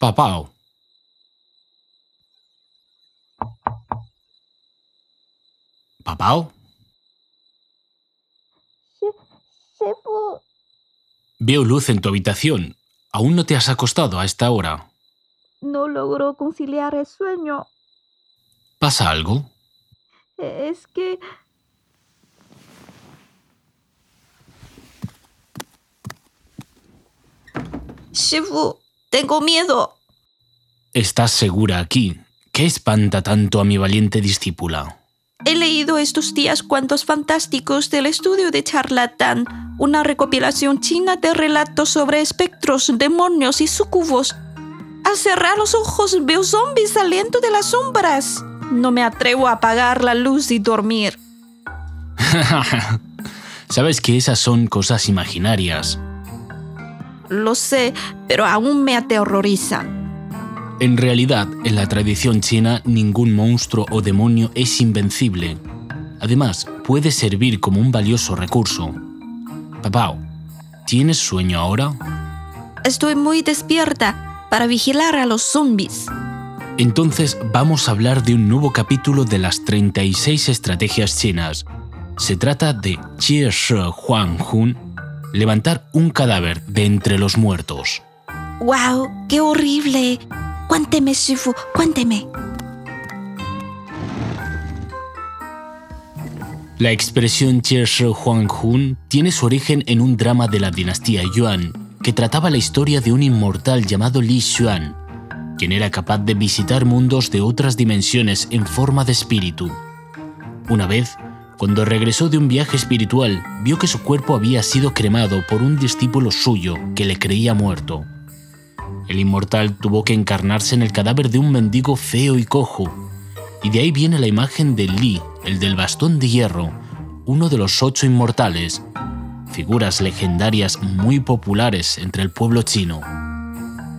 Papao. Pues. Veo luz en tu habitación. Aún no te has acostado a esta hora. No logro conciliar el sueño. ¿Pasa algo? Es que... Pues tengo miedo. Estás segura aquí. ¿Qué espanta tanto a mi valiente discípula? He leído estos días cuentos fantásticos del estudio de charlatán, una recopilación china de relatos sobre espectros, demonios y sucubos. Al cerrar los ojos veo zombies saliendo de las sombras. No me atrevo a apagar la luz y dormir. Sabes que esas son cosas imaginarias. Lo sé, pero aún me aterrorizan. En realidad, en la tradición china, ningún monstruo o demonio es invencible. Además, puede servir como un valioso recurso. Papao, ¿tienes sueño ahora? Estoy muy despierta para vigilar a los zombies. Entonces vamos a hablar de un nuevo capítulo de las 36 estrategias chinas. Se trata de Jie Shi Huang Hun, levantar un cadáver de entre los muertos. ¡Wow! ¡Qué horrible! Cuénteme, Shifu, cuénteme. La expresión Jie Shi Huang Hun tiene su origen en un drama de la dinastía Yuan que trataba la historia de un inmortal llamado Li Xuan, quien era capaz de visitar mundos de otras dimensiones en forma de espíritu. Una vez, cuando regresó de un viaje espiritual, vio que su cuerpo había sido cremado por un discípulo suyo que le creía muerto. El inmortal tuvo que encarnarse en el cadáver de un mendigo feo y cojo, y de ahí viene la imagen de Li, el del bastón de hierro, uno de los ocho inmortales, figuras legendarias muy populares entre el pueblo chino.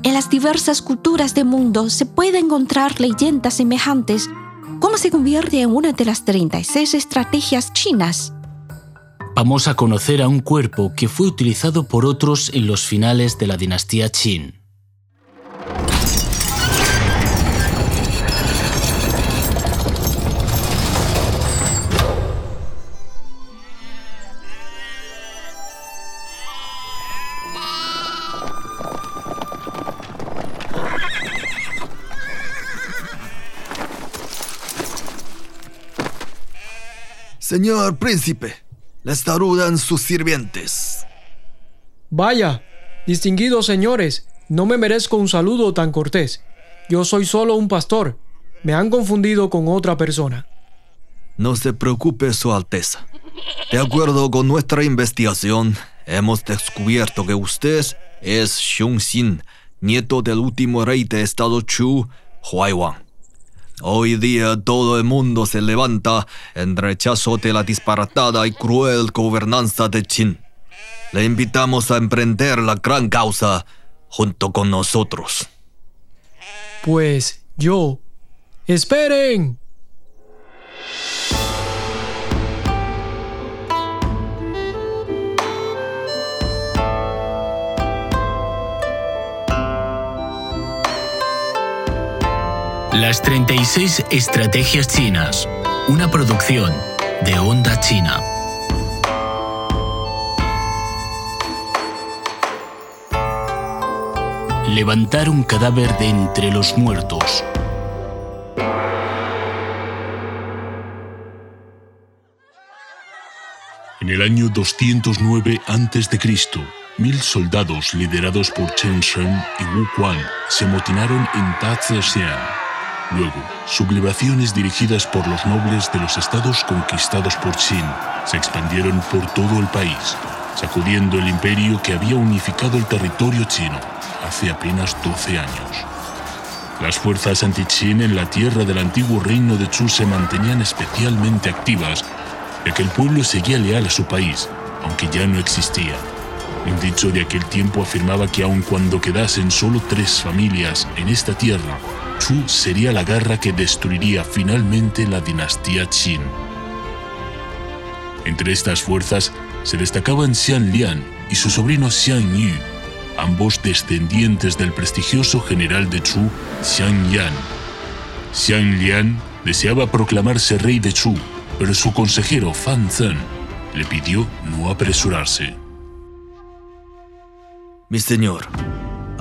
En las diversas culturas del mundo se pueden encontrar leyendas semejantes, como se convierte en una de las 36 estrategias chinas. Vamos a conocer a un cuerpo que fue utilizado por otros en los finales de la dinastía Qin. Señor príncipe, les saludan sus sirvientes. Vaya, distinguidos señores, no me merezco un saludo tan cortés. Yo soy solo un pastor. Me han confundido con otra persona. No se preocupe, Su Alteza. De acuerdo con nuestra investigación, hemos descubierto que usted es Xiong Xin, nieto del último rey de estado Chu, Huai Wang. Hoy día todo el mundo se levanta en rechazo de la disparatada y cruel gobernanza de Qin. Le invitamos a emprender la gran causa junto con nosotros. Pues yo... ¡Esperen! Las 36 Estrategias Chinas, una producción de Onda China. Levantar un cadáver de entre los muertos. En el año 209 a.C., mil soldados liderados por Chen Shen y Wu Quan se amotinaron en Tazixian. Luego, sublevaciones dirigidas por los nobles de los estados conquistados por Qin se expandieron por todo el país, sacudiendo el imperio que había unificado el territorio chino hace apenas 12 años. Las fuerzas anti-Qin en la tierra del antiguo reino de Chu se mantenían especialmente activas, ya que el pueblo seguía leal a su país, aunque ya no existía. Un dicho de aquel tiempo afirmaba que aun cuando quedasen solo tres familias en esta tierra, Chu sería la garra que destruiría finalmente la dinastía Qin. Entre estas fuerzas se destacaban Xian Lian y su sobrino Xian Yu, ambos descendientes del prestigioso general de Chu, Xiang Yan. Xiang Lian deseaba proclamarse rey de Chu, pero su consejero Fan Zhen le pidió no apresurarse. Mi señor,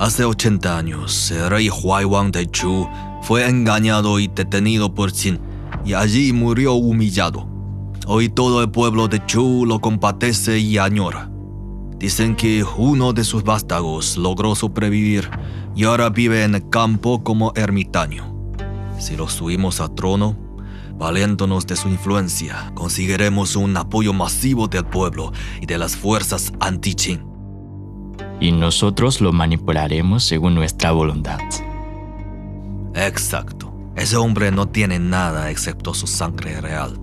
hace 80 años el rey Huai Wang de Chu fue engañado y detenido por Qin, y allí murió humillado. Hoy todo el pueblo de Chu lo compadece y añora. Dicen que uno de sus vástagos logró sobrevivir y ahora vive en el campo como ermitaño. Si lo subimos a trono, valiéndonos de su influencia, conseguiremos un apoyo masivo del pueblo y de las fuerzas anti-Qin. Y nosotros lo manipularemos según nuestra voluntad. Exacto. Ese hombre no tiene nada excepto su sangre real.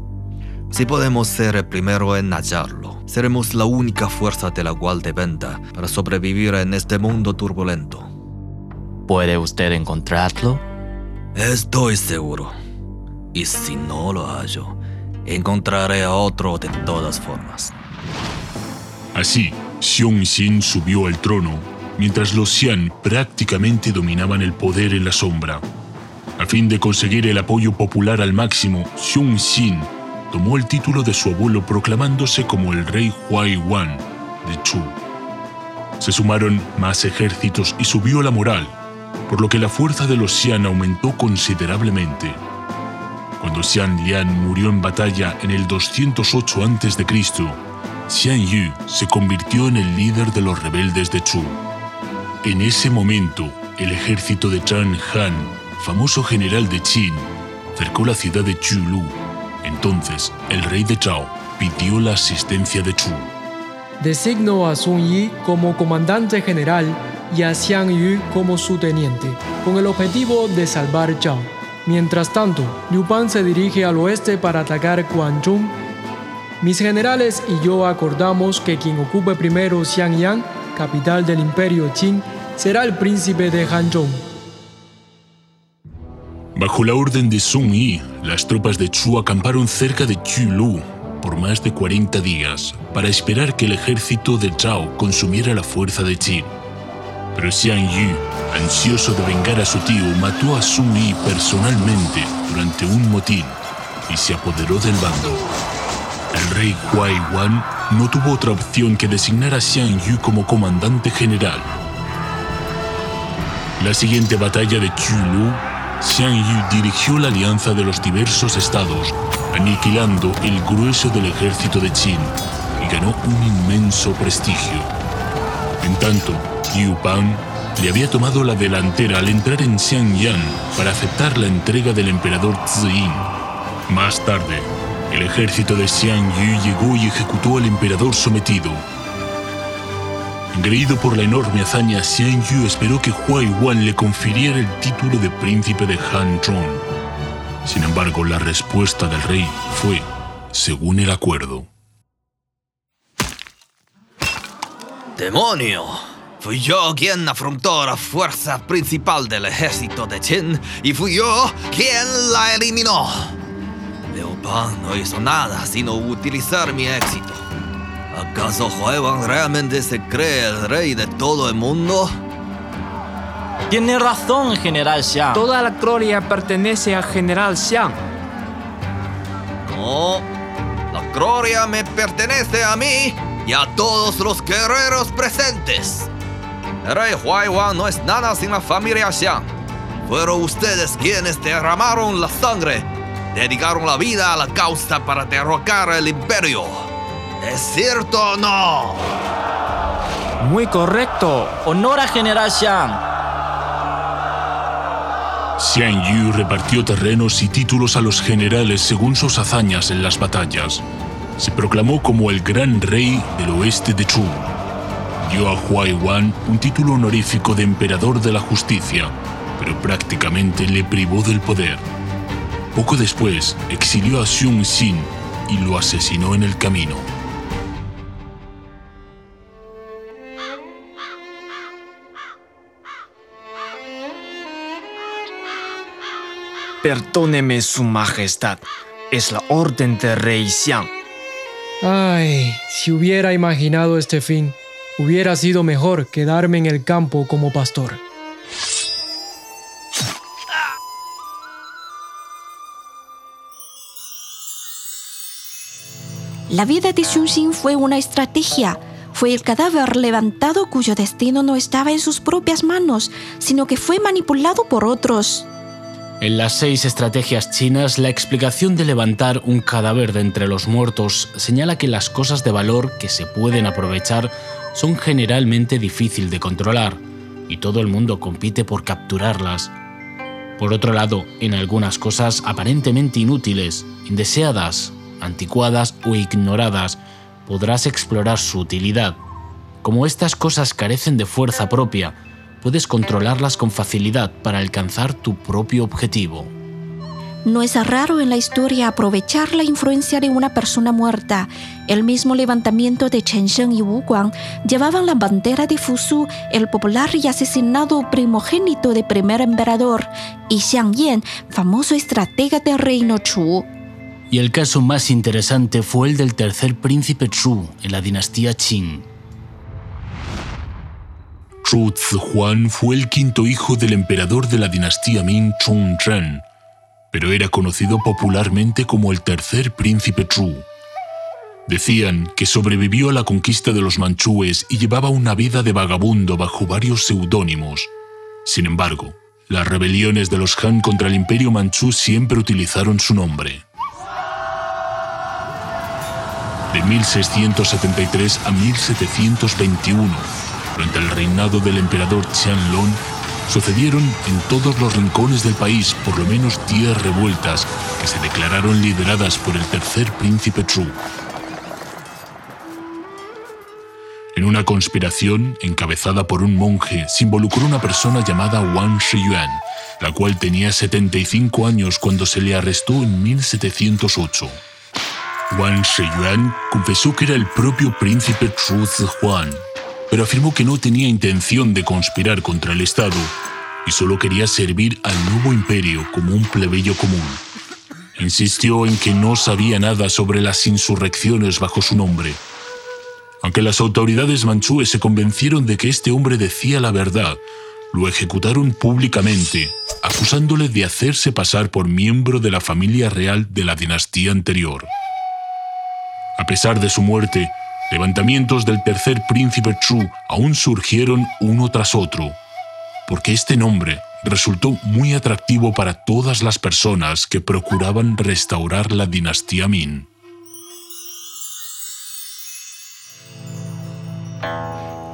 Si podemos ser el primero en hallarlo, seremos la única fuerza de la cual venta para sobrevivir en este mundo turbulento. ¿Puede usted encontrarlo? Estoy seguro. Y si no lo hallo, encontraré a otro de todas formas. Así, Xiong Xin subió al trono, mientras los Xian prácticamente dominaban el poder en la sombra. A fin de conseguir el apoyo popular al máximo, Xiong Xin tomó el título de su abuelo proclamándose como el rey Huai Wan de Chu. Se sumaron más ejércitos y subió la moral, por lo que la fuerza de los Xian aumentó considerablemente. Cuando Xian Lian murió en batalla en el 208 a.C., Xian Yu se convirtió en el líder de los rebeldes de Chu. En ese momento, el ejército de Zhang Han, famoso general de Qin, cercó la ciudad de Chulu entonces, el rey de Zhao pidió la asistencia de Chu. Designó a Sun Yi como comandante general y a Xiang Yu como su teniente, con el objetivo de salvar Zhao. Mientras tanto, Liu Pan se dirige al oeste para atacar Guangzhou. Mis generales y yo acordamos que quien ocupe primero Xiangyang, capital del imperio Qin, será el príncipe de Hanzhou. Bajo la orden de Sun Yi, las tropas de Chu acamparon cerca de Chulu por más de 40 días para esperar que el ejército de Zhao consumiera la fuerza de Qin. Pero Xiang Yu, ansioso de vengar a su tío, mató a Sun Yi personalmente durante un motín y se apoderó del bando. El rey Huai Wan no tuvo otra opción que designar a Xiang Yu como comandante general. La siguiente batalla de Chulu Xiang Yu dirigió la alianza de los diversos estados, aniquilando el grueso del ejército de Qin y ganó un inmenso prestigio. En tanto, Yu Pan le había tomado la delantera al entrar en Xiangyang para aceptar la entrega del emperador Ziyin. Más tarde, el ejército de Xiang Yu llegó y ejecutó al emperador sometido, Engreído por la enorme hazaña, Xian Yu esperó que Huai Wan le confiriera el título de príncipe de Han Zhong. Sin embargo, la respuesta del rey fue, según el acuerdo. ¡Demonio! Fui yo quien afrontó la fuerza principal del ejército de Qin y fui yo quien la eliminó. Pan no hizo nada sino utilizar mi éxito. ¿Acaso Huevan realmente se cree el rey de todo el mundo? Tiene razón, General Xiang. Toda la gloria pertenece a General Xiang. No, la gloria me pertenece a mí y a todos los guerreros presentes. El rey Huaiwan no es nada sin la familia Xiang. Fueron ustedes quienes derramaron la sangre, dedicaron la vida a la causa para derrocar el imperio. ¿Es cierto o no? Muy correcto. Honor a General Xiang. Xiang Yu repartió terrenos y títulos a los generales según sus hazañas en las batallas. Se proclamó como el gran rey del oeste de Chu. Dio a Huai Wan un título honorífico de emperador de la justicia, pero prácticamente le privó del poder. Poco después, exilió a Xiong Xin y lo asesinó en el camino. Perdóneme, Su Majestad. Es la orden de Rey Xiang. Ay, si hubiera imaginado este fin. Hubiera sido mejor quedarme en el campo como pastor. La vida de Xuanxin fue una estrategia. Fue el cadáver levantado cuyo destino no estaba en sus propias manos, sino que fue manipulado por otros. En las seis estrategias chinas, la explicación de levantar un cadáver de entre los muertos señala que las cosas de valor que se pueden aprovechar son generalmente difícil de controlar y todo el mundo compite por capturarlas. Por otro lado, en algunas cosas aparentemente inútiles, indeseadas, anticuadas o ignoradas, podrás explorar su utilidad. Como estas cosas carecen de fuerza propia, puedes controlarlas con facilidad para alcanzar tu propio objetivo. No es raro en la historia aprovechar la influencia de una persona muerta. El mismo levantamiento de Chen Sheng y Wu Guang llevaban la bandera de Fusu, el popular y asesinado primogénito de primer emperador, y Xiang Yan, famoso estratega del reino Chu. Y el caso más interesante fue el del tercer príncipe Chu en la dinastía Qing. Zhu Zihuan fue el quinto hijo del emperador de la dinastía Ming Chongzhen, pero era conocido popularmente como el tercer príncipe Zhu. Decían que sobrevivió a la conquista de los manchúes y llevaba una vida de vagabundo bajo varios seudónimos. Sin embargo, las rebeliones de los Han contra el imperio manchú siempre utilizaron su nombre. De 1673 a 1721, durante el reinado del emperador Qianlong, sucedieron en todos los rincones del país por lo menos 10 revueltas que se declararon lideradas por el tercer príncipe Zhu. En una conspiración encabezada por un monje se involucró una persona llamada Wang Shiyuan, la cual tenía 75 años cuando se le arrestó en 1708. Wang Shiyuan confesó que era el propio príncipe Zhu Zihuan, pero afirmó que no tenía intención de conspirar contra el Estado y solo quería servir al nuevo imperio como un plebeyo común. Insistió en que no sabía nada sobre las insurrecciones bajo su nombre. Aunque las autoridades manchúes se convencieron de que este hombre decía la verdad, lo ejecutaron públicamente, acusándole de hacerse pasar por miembro de la familia real de la dinastía anterior. A pesar de su muerte, levantamientos del tercer príncipe Chu aún surgieron uno tras otro, porque este nombre resultó muy atractivo para todas las personas que procuraban restaurar la dinastía Min.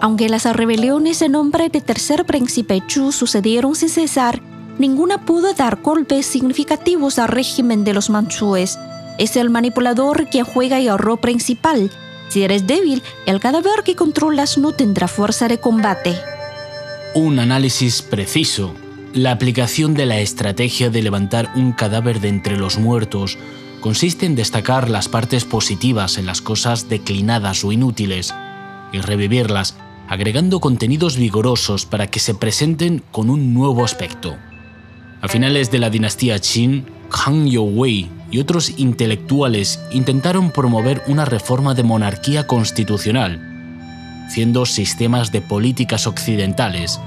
Aunque las rebeliones en nombre del tercer príncipe Chu sucedieron sin cesar, ninguna pudo dar golpes significativos al régimen de los manchúes. Es el manipulador quien juega el rol principal. Si eres débil, el cadáver que controlas no tendrá fuerza de combate. Un análisis preciso. La aplicación de la estrategia de levantar un cadáver de entre los muertos consiste en destacar las partes positivas en las cosas declinadas o inútiles y revivirlas agregando contenidos vigorosos para que se presenten con un nuevo aspecto. A finales de la dinastía Qin, Han Youwei y otros intelectuales intentaron promover una reforma de monarquía constitucional, haciendo sistemas de políticas occidentales.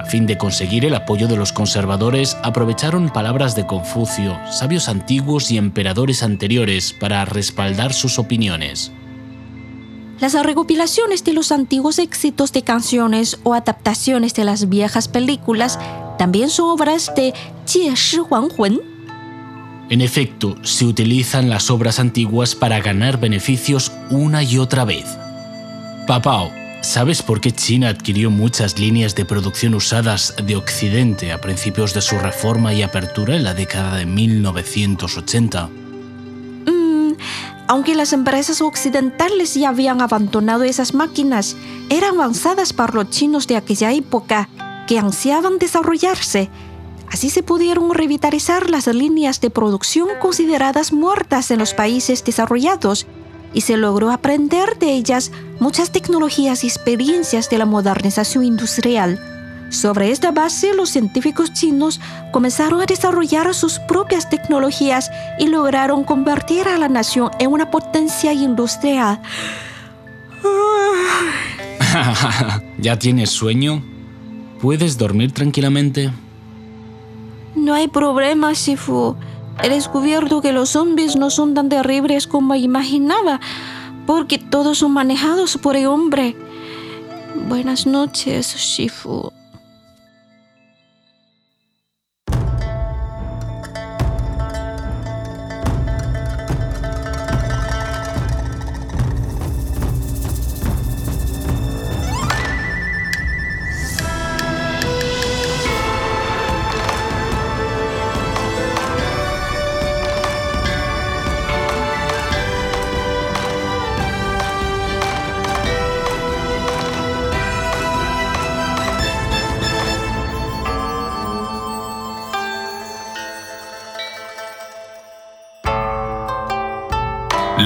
A fin de conseguir el apoyo de los conservadores, aprovecharon palabras de Confucio, sabios antiguos y emperadores anteriores para respaldar sus opiniones. Las recopilaciones de los antiguos éxitos de canciones o adaptaciones de las viejas películas también son obras de Jie Shi Huanghun. En efecto, se utilizan las obras antiguas para ganar beneficios una y otra vez. Papao, ¿sabes por qué China adquirió muchas líneas de producción usadas de Occidente a principios de su reforma y apertura en la década de 1980? Aunque las empresas occidentales ya habían abandonado esas máquinas, eran avanzadas para los chinos de aquella época que ansiaban desarrollarse. Así se pudieron revitalizar las líneas de producción consideradas muertas en los países desarrollados y se logró aprender de ellas muchas tecnologías y experiencias de la modernización industrial. Sobre esta base, los científicos chinos comenzaron a desarrollar sus propias tecnologías y lograron convertir a la nación en una potencia industrial. ¿Ya tienes sueño? ¿Puedes dormir tranquilamente? No hay problema, Shifu. He descubierto que los zombies no son tan terribles como imaginaba, porque todos son manejados por el hombre. Buenas noches, Shifu.